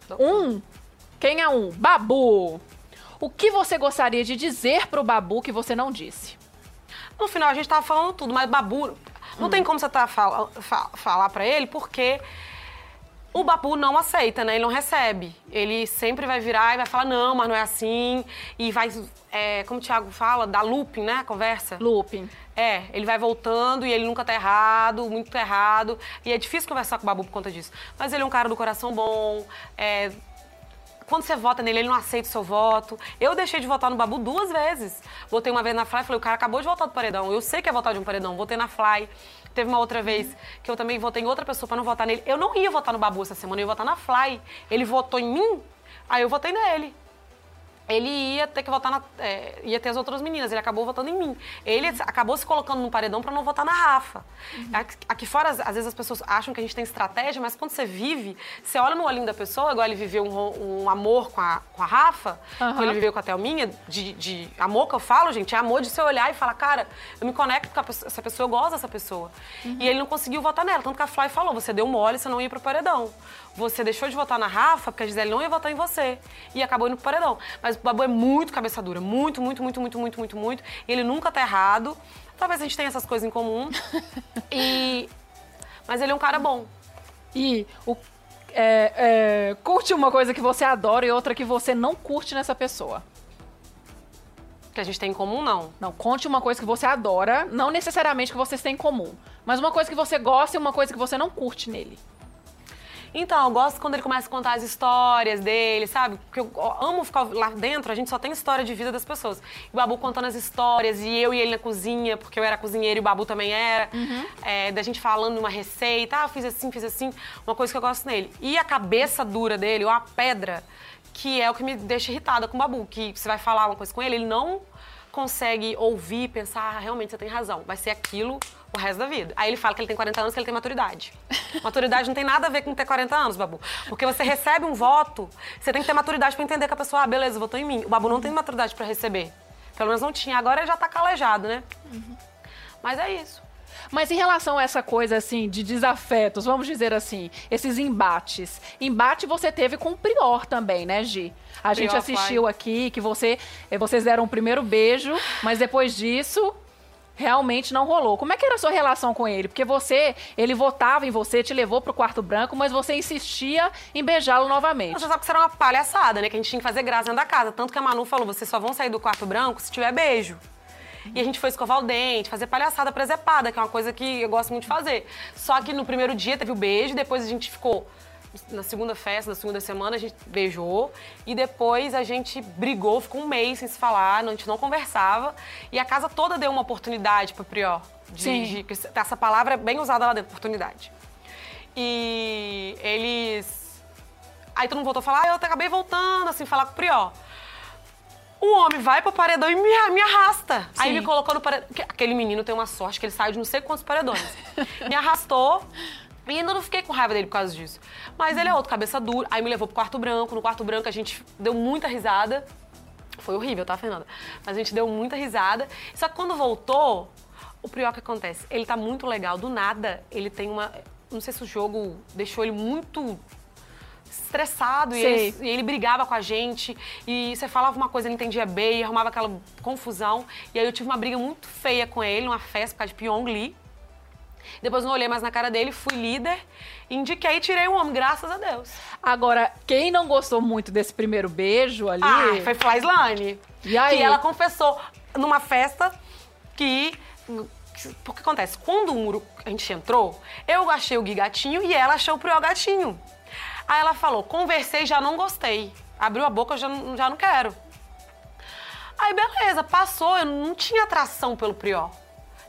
Tô- Um. Quem é um? Babu. O que você gostaria de dizer pro Babu que você não disse? No final a gente tava falando tudo, mas Babu. Não tem como você tá fala, fa- falar pra ele, porque o Babu não aceita, né? Ele não recebe. Ele sempre vai virar e vai falar, não, mas não é assim. E vai, é, como o Thiago fala, dar looping, né? A conversa. Looping. É, ele vai voltando e ele nunca tá errado, muito errado. E é difícil conversar com o Babu por conta disso. Mas ele é um cara do coração bom. é, quando você vota nele, ele não aceita o seu voto. Eu deixei de votar no Babu duas vezes. Votei uma vez na Fly falei, o cara acabou de voltar do paredão. Eu sei que é votar de um paredão. Votei na Fly. Teve uma outra vez que eu também votei em outra pessoa pra não votar nele. Eu não ia votar no Babu essa semana, eu ia votar na Fly. Ele votou em mim, aí eu votei nele ele ia ter que votar na. é, ia ter as outras meninas, ele acabou votando em mim. Ele acabou se colocando no paredão pra não votar na Rafa. Aqui, aqui fora, às, vezes as pessoas acham que a gente tem estratégia, mas quando você vive, você olha no olhinho da pessoa, igual ele viveu um, um amor com a, com a Rafa, que ele viveu com a Thelminha, de, de amor que eu falo, gente, é amor de você olhar e falar, cara, eu me conecto com pessoa- essa pessoa, eu gosto dessa pessoa. E ele não conseguiu votar nela, tanto que a Fly falou, você deu mole, você não ia pro paredão. Você deixou de votar na Rafa, porque a Gisele não ia votar em você. E acabou indo pro paredão. Mas o Babu é muito cabeça dura. Muito, muito, muito, muito, muito, muito, muito. E ele nunca tá errado. Talvez a gente tenha essas coisas em comum. e... Mas ele é um cara bom. E o, é, é, curte uma coisa que você adora e outra que você não curte nessa pessoa. Que a gente tem em comum, não. Não, conte uma coisa que você adora, não necessariamente que vocês têm em comum, mas uma coisa que você gosta e uma coisa que você não curte nele. Então, eu gosto quando ele começa a contar as histórias dele, sabe? Porque eu amo ficar lá dentro, a gente só tem história de vida das pessoas. E o Babu contando as histórias, e eu e ele na cozinha, porque eu era cozinheiro e o Babu também era. É, da gente falando uma receita, ah, fiz assim, fiz assim. Uma coisa que eu gosto nele. E a cabeça dura dele, ou a pedra, que é o que me deixa irritada com o Babu. Que você vai falar uma coisa com ele, ele não consegue ouvir pensar, ah, realmente você tem razão, vai ser aquilo o resto da vida. Aí ele fala que ele tem 40 anos, que ele tem maturidade. Maturidade não tem nada a ver com ter 40 anos, Babu. Porque você recebe um voto, você tem que ter maturidade pra entender que a pessoa, ah, beleza, votou em mim. O Babu não tem maturidade pra receber. Pelo menos não tinha. Agora ele já tá calejado, né? Mas é isso. Mas em relação a essa coisa assim de desafetos, vamos dizer assim, esses embates. Embate você teve com o Prior também, né, Gi? A gente Prior, assistiu aqui que você, eh, vocês deram um primeiro beijo, mas depois disso realmente não rolou. Como é que era a sua relação com ele? Porque você, ele votava em você, te levou pro quarto branco, mas você insistia em beijá-lo novamente. Você sabe que isso era uma palhaçada, né? Que a gente tinha que fazer graça dentro da casa. Tanto que a Manu falou, vocês só vão sair do quarto branco se tiver beijo. E a gente foi escovar o dente, fazer palhaçada presepada, que é uma coisa que eu gosto muito de fazer. Só que no primeiro dia teve o beijo, depois a gente ficou na segunda festa, na segunda semana, a gente beijou. E depois a gente brigou, ficou um mês sem se falar, a gente não conversava. E a casa toda deu uma oportunidade pro Prior. De, Sim. de- essa palavra é bem usada lá dentro, oportunidade. E eles. Aí todo mundo voltou a falar, ah, eu acabei voltando, assim, falar com o Prió. O homem vai pro paredão e me, me arrasta. Aí Sim. me colocou no paredão. que Aquele menino tem uma sorte que ele saiu de não sei quantos paredões. me arrastou. E ainda não fiquei com raiva dele por causa disso. Mas ele é outro, cabeça dura. Aí me levou pro quarto branco. No quarto branco a gente deu muita risada. Foi horrível, tá, Fernanda? Mas a gente deu muita risada. Só que quando voltou, o pior que acontece, ele tá muito legal. Do nada, ele tem uma. Não sei se o jogo deixou ele muito estressado e ele, e ele brigava com a gente. E você falava uma coisa, ele entendia bem, e arrumava aquela confusão. E aí eu tive uma briga muito feia com ele, numa festa por causa de Pyong Lee. Depois não olhei mais na cara dele, fui líder, indiquei e tirei o homem, graças a Deus. Agora, quem não gostou muito desse primeiro beijo ali. Ah, foi Flyslane. E aí? Que ela confessou numa festa que. Porque acontece, quando o muro a gente entrou, eu achei o Gui gatinho e ela achou o Priol gatinho. Aí ela falou: conversei, já não gostei. Abriu a boca, eu já, não- já não quero. Aí beleza, passou, eu não tinha atração pelo Prió.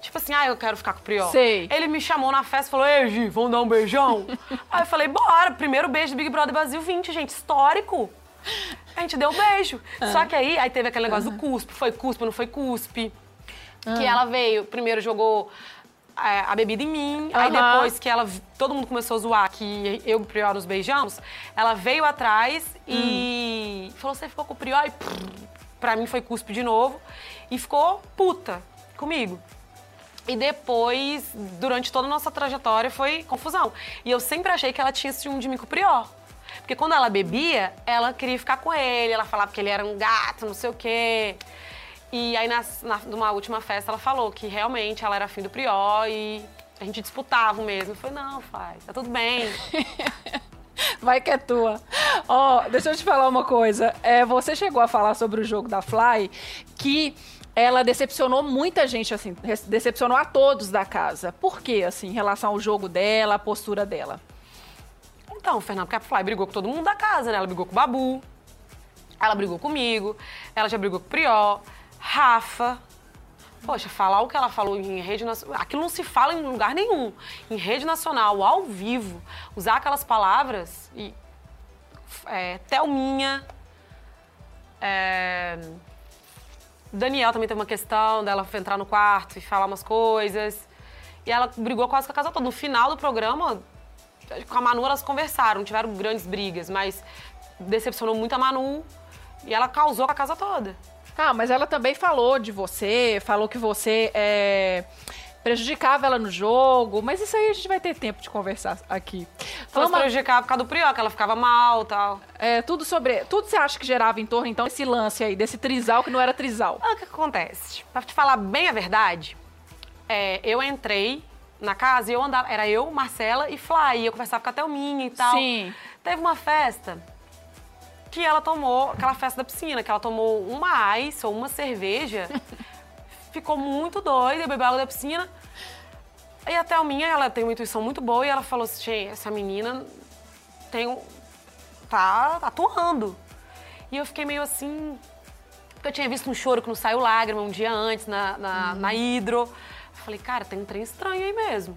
Tipo assim, ah, eu quero ficar com o Prió. Sei. Ele me chamou na festa e falou: Ei, Gi, vamos dar um beijão? Aí eu falei: bora, primeiro beijo do Big Brother Brasil 20, gente, histórico. A gente deu um beijo. Ah. Só que aí, aí teve aquele negócio do cuspe. Foi cuspe, não foi cuspe. Ah. Que ela veio, primeiro jogou é, a bebida em mim. Aí Aham. depois que ela, todo mundo começou a zoar que eu e o Prior nos beijamos, ela veio atrás e Hum. falou, você ficou com o Prior? E prrr, pra mim foi cuspe de novo. E ficou puta comigo. E depois, durante toda a nossa trajetória, foi confusão. E eu sempre achei que ela tinha ciúme de mim com o Prior. Porque quando ela bebia, ela queria ficar com ele, ela falava que ele era um gato, não sei o quê. E aí, nas- na, numa última festa, ela falou que realmente ela era afim do Prior e a gente disputava mesmo. Eu falei, não, faz, tá tudo bem. Vai que é tua. Ó, deixa eu te falar uma coisa. É, você chegou a falar sobre o jogo da Fly que ela decepcionou muita gente, assim, decepcionou a todos da casa. Por quê, assim, em relação ao jogo dela, a postura dela? Então, Fernando, porque a Fly brigou com todo mundo da casa, né? Ela brigou com o Babu, ela brigou comigo, ela já brigou com o Prió, Rafa. Poxa, falar o que ela falou em rede nacional. Aquilo não se fala em lugar nenhum. Em rede nacional, ao vivo, usar aquelas palavras e. É, Thelminha. É, Daniel também teve uma questão dela entrar no quarto e falar umas coisas. E ela brigou quase com a casa toda. No final do programa, com a Manu elas conversaram, não tiveram grandes brigas, mas decepcionou muito a Manu e ela causou com a casa toda. Ah, mas ela também falou de você, falou que você é, prejudicava ela no jogo, mas isso aí a gente vai ter tempo de conversar aqui. Vamos Vamos, prejudicar por causa do Prió, que ela ficava mal e tal. é, tudo sobre. Tudo você acha que gerava em torno, então, desse lance aí, desse trisal que não era trisal. Ah, o que acontece? Pra te falar bem a verdade, é, eu entrei na casa e eu andava. Era eu, Marcela e Fly. E eu conversava com a Thelminha e tal. Sim. Teve uma festa que ela tomou, aquela festa da piscina, que ela tomou uma ice ou uma cerveja, ficou muito doida, bebeu água da piscina. E a Thelminha, ela tem uma intuição muito boa e ela falou assim, gente, essa menina tem um, tá atuando. E eu fiquei meio assim, porque eu tinha visto um choro que não saiu lágrima um dia antes na, na, na hidro. Eu Falei, cara, tem um trem estranho aí mesmo.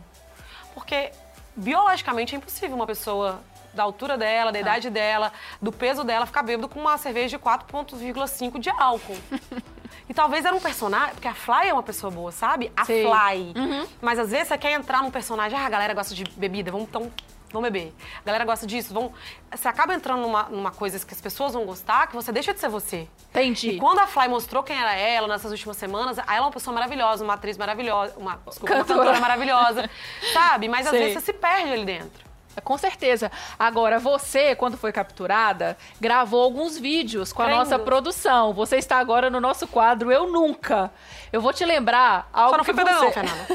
Porque biologicamente é impossível uma pessoa da altura dela, da idade dela, do peso dela, ficar bêbado com uma cerveja de 4,5 de álcool. E talvez era um personagem, porque a Fly é uma pessoa boa, sabe? A Sei. Fly. Mas às vezes você quer entrar num personagem, ah, a galera gosta de bebida, vamos então. Vamos beber. A galera gosta disso, vão. Você acaba entrando numa, numa coisa que as pessoas vão gostar, que você deixa de ser você. Entendi. E quando a Fly mostrou quem era ela nessas últimas semanas, ela é uma pessoa maravilhosa, uma atriz maravilhosa, uma, desculpa, uma Cantora. cantora maravilhosa, sabe? Mas às Sei. vezes você se perde ali dentro. Com certeza. Agora, você, quando foi capturada, gravou alguns vídeos com a Crendo. nossa produção. Você está agora no nosso quadro Eu Nunca. Eu vou te lembrar algo Só não que peidar você... Fernanda.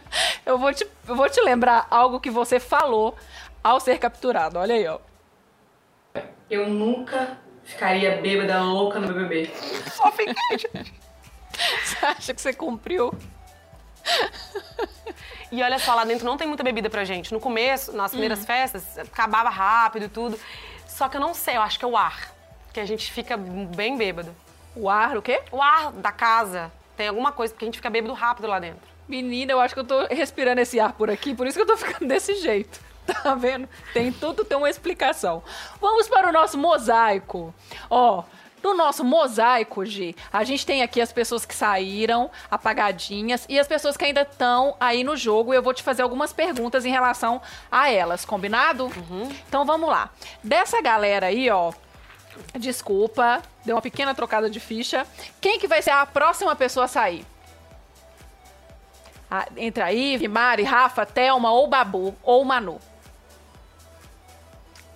eu, vou te, eu vou te lembrar algo que você falou ao ser capturado. Olha aí, ó. Eu nunca ficaria bêbada louca no BBB. Só fiquei, gente. Você acha que você cumpriu? E olha só, lá dentro não tem muita bebida pra gente. No começo, nas primeiras festas, acabava rápido e tudo. Só que eu não sei, eu acho que é o ar. Que a gente fica bem bêbado. O ar, o quê? O ar da casa tem alguma coisa, porque a gente fica bêbado rápido lá dentro. Menina, eu acho que eu tô respirando esse ar por aqui, por isso que eu tô ficando desse jeito. Tá vendo? Tem tudo, tem uma explicação. Vamos para o nosso mosaico. Ó, no nosso mosaico, Gi, a gente tem aqui as pessoas que saíram apagadinhas e as pessoas que ainda estão aí no jogo. E eu vou te fazer algumas perguntas em relação a elas, combinado? Então vamos lá. Dessa galera aí, ó. Desculpa, deu uma pequena trocada de ficha. Quem que vai ser a próxima pessoa a sair? Ah, entre a Ive, Mari, Rafa, Thelma ou Babu ou Manu.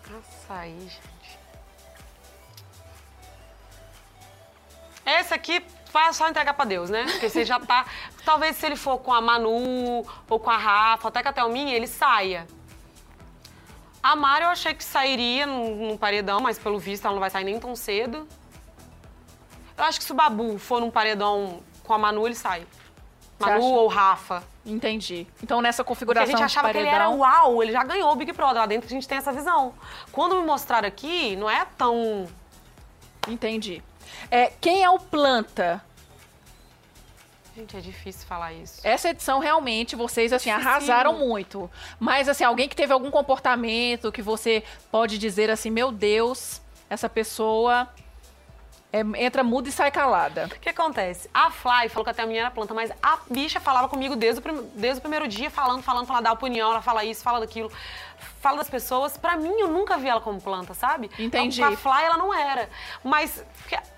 Açaí, gente. Esse aqui vai só entregar pra Deus, né? Porque você já tá. Talvez se ele for com a Manu ou com a Rafa, até com a Thelminha, ele saia. A Mari eu achei que sairia num, num paredão, mas pelo visto ela não vai sair nem tão cedo. Eu acho que se o Babu for num paredão com a Manu, ele sai. Manu acha? ou Rafa. Entendi. Então nessa Porque a configuração gente achava de que ele paredão, era uau, ele já ganhou o Big Brother. Lá dentro a gente tem essa visão. Quando me mostraram aqui, não é tão. entendi. É, quem é o planta? Gente, é difícil falar isso. Essa edição realmente vocês assim arrasaram muito. Mas assim, alguém que teve algum comportamento que você pode dizer assim, meu Deus, essa pessoa é, entra muda e sai calada. O que acontece? A Fly falou que até a minha era planta, mas a bicha falava comigo desde o, desde o primeiro dia, falando, falando, falando, dá opinião, ela fala isso, fala daquilo, fala das pessoas. Pra mim, eu nunca vi ela como planta, sabe? Entendi. A Fly, ela não era. Mas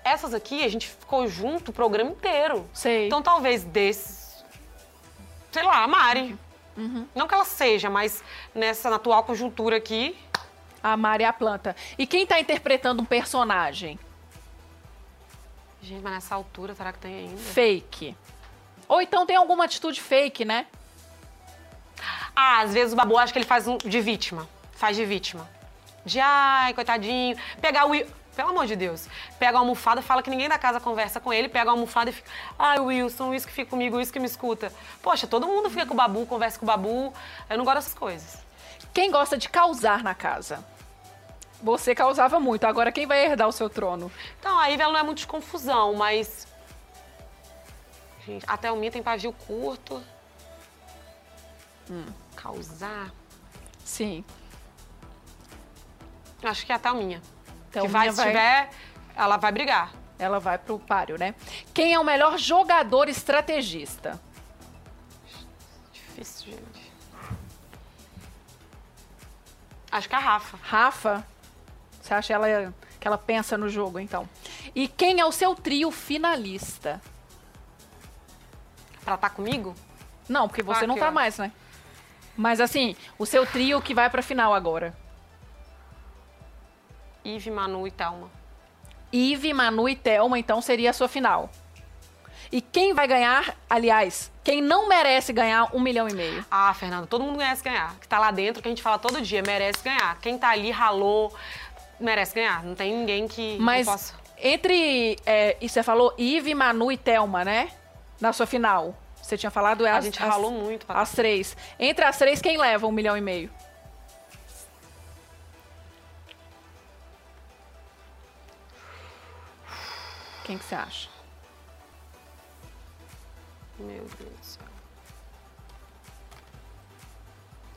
essas aqui, a gente ficou junto o programa inteiro. Sei. Então, talvez desses... Sei lá, a Mari. Uhum. Não que ela seja, mas nessa na atual conjuntura aqui... A Mari é a planta. E quem tá interpretando um personagem? Gente, mas nessa altura, será que tem ainda? Fake. Ou então tem alguma atitude fake, né? Ah, às vezes o Babu acha que ele faz um de vítima. Faz de vítima. De ai, coitadinho. Pegar o. Pelo amor de Deus. Pega a almofada, fala que ninguém da casa conversa com ele, pega a almofada e fica. Ai, Wilson, isso que fica comigo, isso que me escuta. Poxa, todo mundo fica com o Babu, conversa com o Babu. Eu não gosto dessas coisas. Quem gosta de causar na casa? Você causava muito, agora quem vai herdar o seu trono? Então, a Ivy ela não é muito de confusão, mas. Gente, até o minha tem pavio curto. Hum, causar. Sim. Acho que é até o minha. Então que vai, minha se tiver, ela vai brigar. Ela vai pro páreo, né? Quem é o melhor jogador estrategista? Difícil, gente. Acho que é a Rafa. Rafa? Você acha ela que ela pensa no jogo, então? E quem é o seu trio finalista? Pra estar comigo? Não, porque você Aqui, não tá ó. mais, né? Mas assim, o seu trio que vai pra final agora. Ive, Manu e Thelma. Ive, Manu e Thelma, então seria a sua final. E quem vai ganhar, aliás, quem não merece ganhar um milhão e meio? Ah, Fernanda, todo mundo merece ganhar. Que tá lá dentro, que a gente fala todo dia, merece ganhar. Quem tá ali, ralou, merece ganhar. Não tem ninguém que Mas não possa... entre, é, e você falou Ive, Manu e Thelma, né? Na sua final. Você tinha falado é A as, gente as- ralou muito. Pra... As três. Entre as três, quem leva um milhão e meio? Quem que você acha? Meu Deus do céu.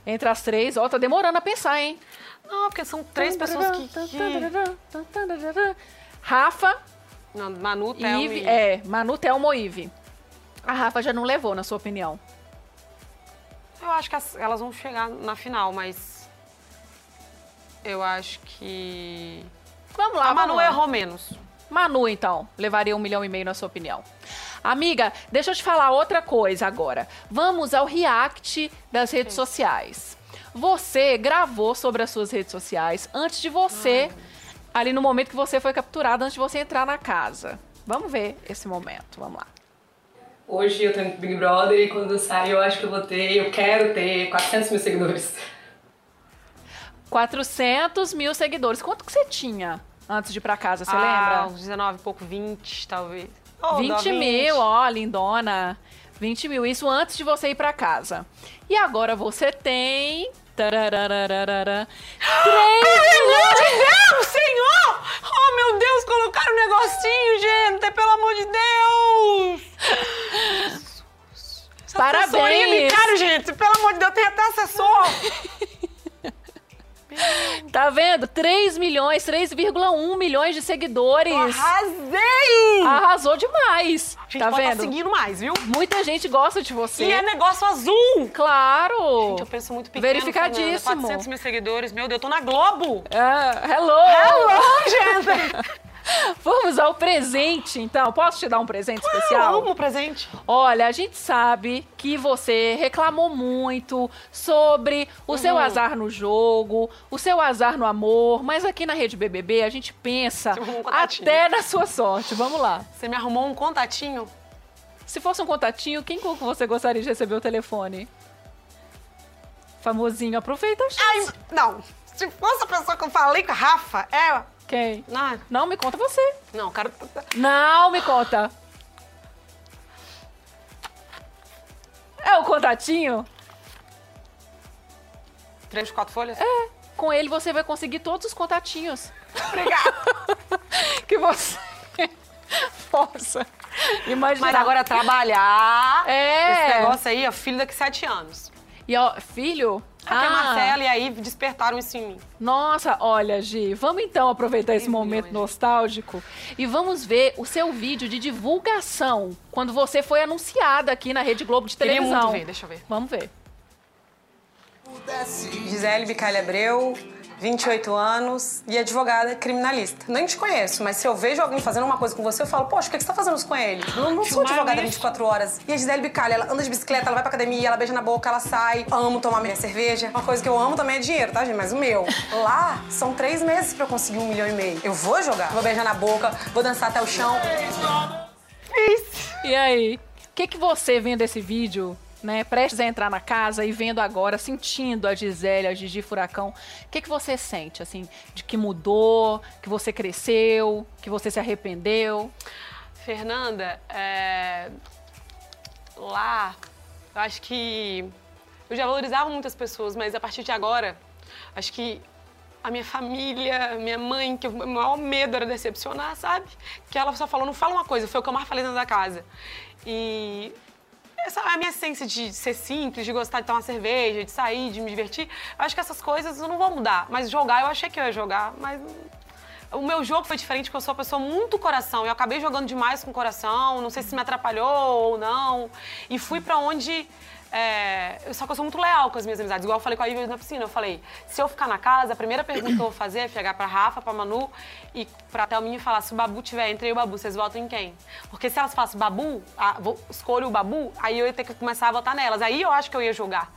Entre as três, ó, tá demorando a pensar, hein? Não, porque são três pessoas que... que... Rafa, Não, Manu, Ive, e... é, Manu, Thelma ou Ive. A Rafa já não levou, na sua opinião. Eu acho que as- elas vão chegar na final, mas... Eu acho que... Vamos lá, A Manu lá. errou menos. Manu, então, levaria um milhão e meio na sua opinião. Amiga, deixa eu te falar outra coisa agora. Vamos ao react das redes sociais. Você gravou sobre as suas redes sociais antes de você, ali no momento que você foi capturada, antes de você entrar na casa. Vamos ver esse momento, vamos lá. Hoje eu tô indo pro Big Brother e quando eu sair eu acho que eu vou ter, eu quero ter 400 mil seguidores. 400 mil seguidores. Quanto que você tinha antes de ir pra casa, você ah, lembra? uns 19 e pouco, 20, talvez. Oh, 20 dá mil, ó, lindona. 20 mil, isso antes de você ir pra casa. E agora você tem. Tararararara, 3 Meu Deus, Senhor! Oh, meu Deus, colocaram um negocinho, gente, pelo amor de Deus! Essa assessoria me Parabéns! caro, gente, pelo amor de Deus, tem até assessor! Tá vendo? 3 milhões, 3,1 milhões de seguidores. Arrasei! Arrasou demais. Gente, tá tá vendo? seguindo mais, viu? Muita gente gosta de você. E é negócio azul! Claro. Gente, eu penso muito pequeno, Verificadíssimo. Fernanda. 400 mil seguidores. Meu Deus, eu tô na Globo! Ah, hello. Alô, gente! Vamos ao presente, então. Posso te dar um presente Eu especial? amo o presente. Olha, a gente sabe que você reclamou muito sobre o seu Uhum. azar no jogo, o seu azar no amor, mas aqui na Rede BBB a gente pensa um até na sua sorte. Vamos lá. Você me arrumou um contatinho? Se fosse um contatinho, quem que você gostaria de receber o telefone? Famosinho, aproveita a chance. Ai, não. Se fosse a pessoa que eu falei com a Rafa, é... Quem? Não, Não, me conta você. não, cara... Não, me conta. É o contatinho? Três, quatro folhas? É. Com ele você vai conseguir todos os contatinhos. Obrigada. que você possa imaginar. Mas agora trabalhar... É. Esse negócio aí, ó, filho daqui sete anos. E ó, filho? Aqui é a Marcela, e aí despertaram isso em mim. Nossa, olha, Gi, vamos então aproveitar esse momento milhões. nostálgico e vamos ver o seu vídeo de divulgação quando você foi anunciada aqui na Rede Globo de Queria televisão. muito ver, deixa eu ver. Vamos ver. Gisele Bicalha Abreu, 28 anos e advogada criminalista. Nem te conheço, mas se eu vejo alguém fazendo uma coisa com você, eu falo, poxa, o que que você tá fazendo isso com ele? Eu não sou advogada isso? 24 horas. E a Gisele Bicalha, ela anda de bicicleta, ela vai pra academia, ela beija na boca, ela sai. Amo tomar minha cerveja. Uma coisa que eu amo também é dinheiro, tá, gente? Mas o meu. Lá, são três meses pra eu conseguir um milhão e meio. Eu vou jogar. Vou beijar na boca, vou dançar até o chão. E aí, o que que você vendo esse vídeo, né, prestes a entrar na casa e vendo agora, sentindo a Gisele, a Gigi Furacão, o que que você sente, assim, de que mudou, que você cresceu, que você se arrependeu? Fernanda, é, lá, eu acho que eu já valorizava muitas pessoas, mas a partir de agora, acho que a minha família, minha mãe, que o maior medo era decepcionar, sabe? Que ela só falou, não fala uma coisa, foi o que eu mais falei dentro da casa. E essa a minha essência de ser simples, de gostar de tomar cerveja, de sair, de me divertir, acho que essas coisas eu não vão mudar. Mas jogar, eu achei que eu ia jogar, mas o meu jogo foi diferente porque eu sou uma pessoa muito coração. Eu acabei jogando demais com coração, não sei se me atrapalhou ou não. E fui pra onde. É, eu- só que eu sou muito leal com as minhas amizades. Igual eu falei com a Ivy na piscina. Eu falei: se eu ficar na casa, a primeira pergunta que eu vou fazer é chegar pra Rafa, pra Manu e pra Thelminha e falar: se o Babu tiver entre eu e o Babu, vocês votam em quem? Porque se elas falassem Babu, ah, vou, escolho o Babu, aí eu ia ter que começar a votar nelas. Aí eu acho que eu ia jogar.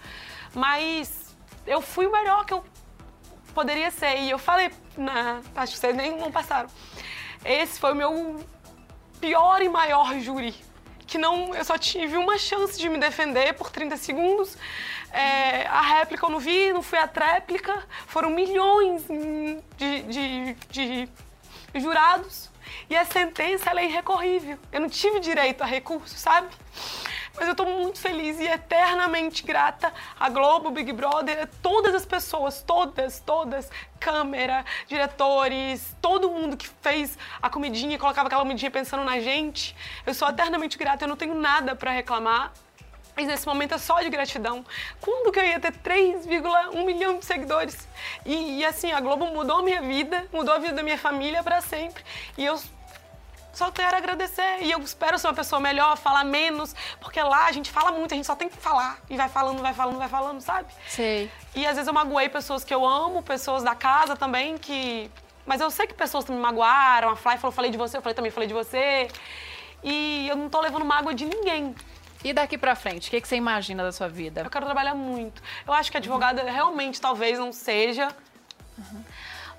Mas eu fui o melhor que eu poderia ser. E eu falei, na, acho que vocês nem não passaram. Esse foi o meu pior e maior júri. Que não, eu só tive uma chance de me defender por 30 segundos. É, a réplica eu não vi, não fui a tréplica. Foram milhões de, de, de jurados. E a sentença é irrecorrível. Eu não tive direito a recurso, sabe? Mas eu tô muito feliz e eternamente grata à Globo, Big Brother, a todas as pessoas, todas, todas, câmera, diretores, todo mundo que fez a comidinha, colocava aquela comidinha pensando na gente. Eu sou eternamente grata, eu não tenho nada pra reclamar. E nesse momento é só de gratidão. Quando que eu ia ter 3,1 milhão de seguidores? E, e assim, a Globo mudou a minha vida, mudou a vida da minha família pra sempre. E eu só quero agradecer. E eu espero ser uma pessoa melhor, falar menos, porque lá a gente fala muito, a gente só tem que falar. E vai falando, vai falando, vai falando, sabe? Sei. E às vezes eu magoei pessoas que eu amo, pessoas da casa também, que. Mas eu sei que pessoas também me magoaram. A Fly falou, falei de você, eu falei também, falei de você. E eu não tô levando mágoa de ninguém. E daqui pra frente, o que, que você imagina da sua vida? Eu quero trabalhar muito. Eu acho que advogada realmente talvez não seja.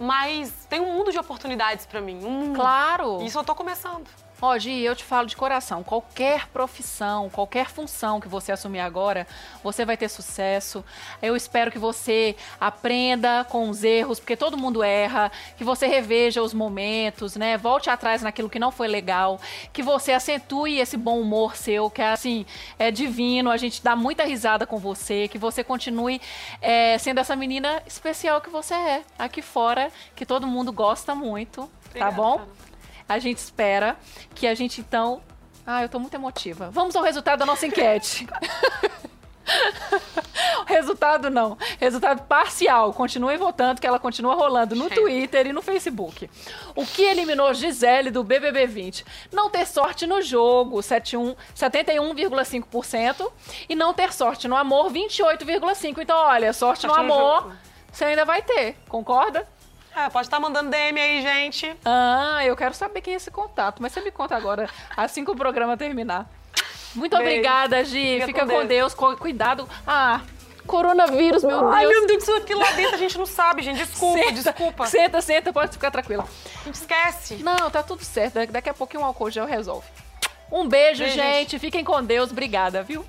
Mas tem um mundo de oportunidades pra mim. Um mundo. Claro. E isso eu tô começando. Ó, Gi, eu te falo de coração. Qualquer profissão, qualquer função que você assumir agora, você vai ter sucesso. Eu espero que você aprenda com os erros, porque todo mundo erra, que você reveja os momentos, né? Volte atrás naquilo que não foi legal, que você acentue esse bom humor seu, que é assim, é divino, a gente dá muita risada com você, que você continue é, sendo essa menina especial que você é aqui fora, que todo mundo gosta muito, tá Obrigada, bom? Fernanda. A gente espera que a gente então. Ah, eu tô muito emotiva. Vamos ao resultado da nossa enquete. Resultado não. Resultado parcial. Continuem votando, que ela continua rolando no Twitter e no Facebook. O que eliminou Gisele do BBB 20? Não ter sorte no jogo, 71 71,5%. E não ter sorte no amor, 28,5%. Então, olha, sorte no amor, jogo. você ainda vai ter. Concorda? É, pode estar mandando DM aí, gente. Ah, eu quero saber quem é esse contato. Mas você me conta agora, assim que o programa terminar. Muito Beijo. obrigada, Gi. Fica Fica, com com Deus. cu- Cuidado. Ah, coronavírus, meu Deus. Ai, meu Deus, isso aqui lá dentro a gente não sabe, gente. Desculpa, Senta, desculpa. Senta, senta, pode ficar tranquila. A gente esquece. Não, tá tudo certo. Daqui a pouquinho o álcool gel resolve. Um beijo, Beijo, gente. Fiquem com Deus. Obrigada, viu?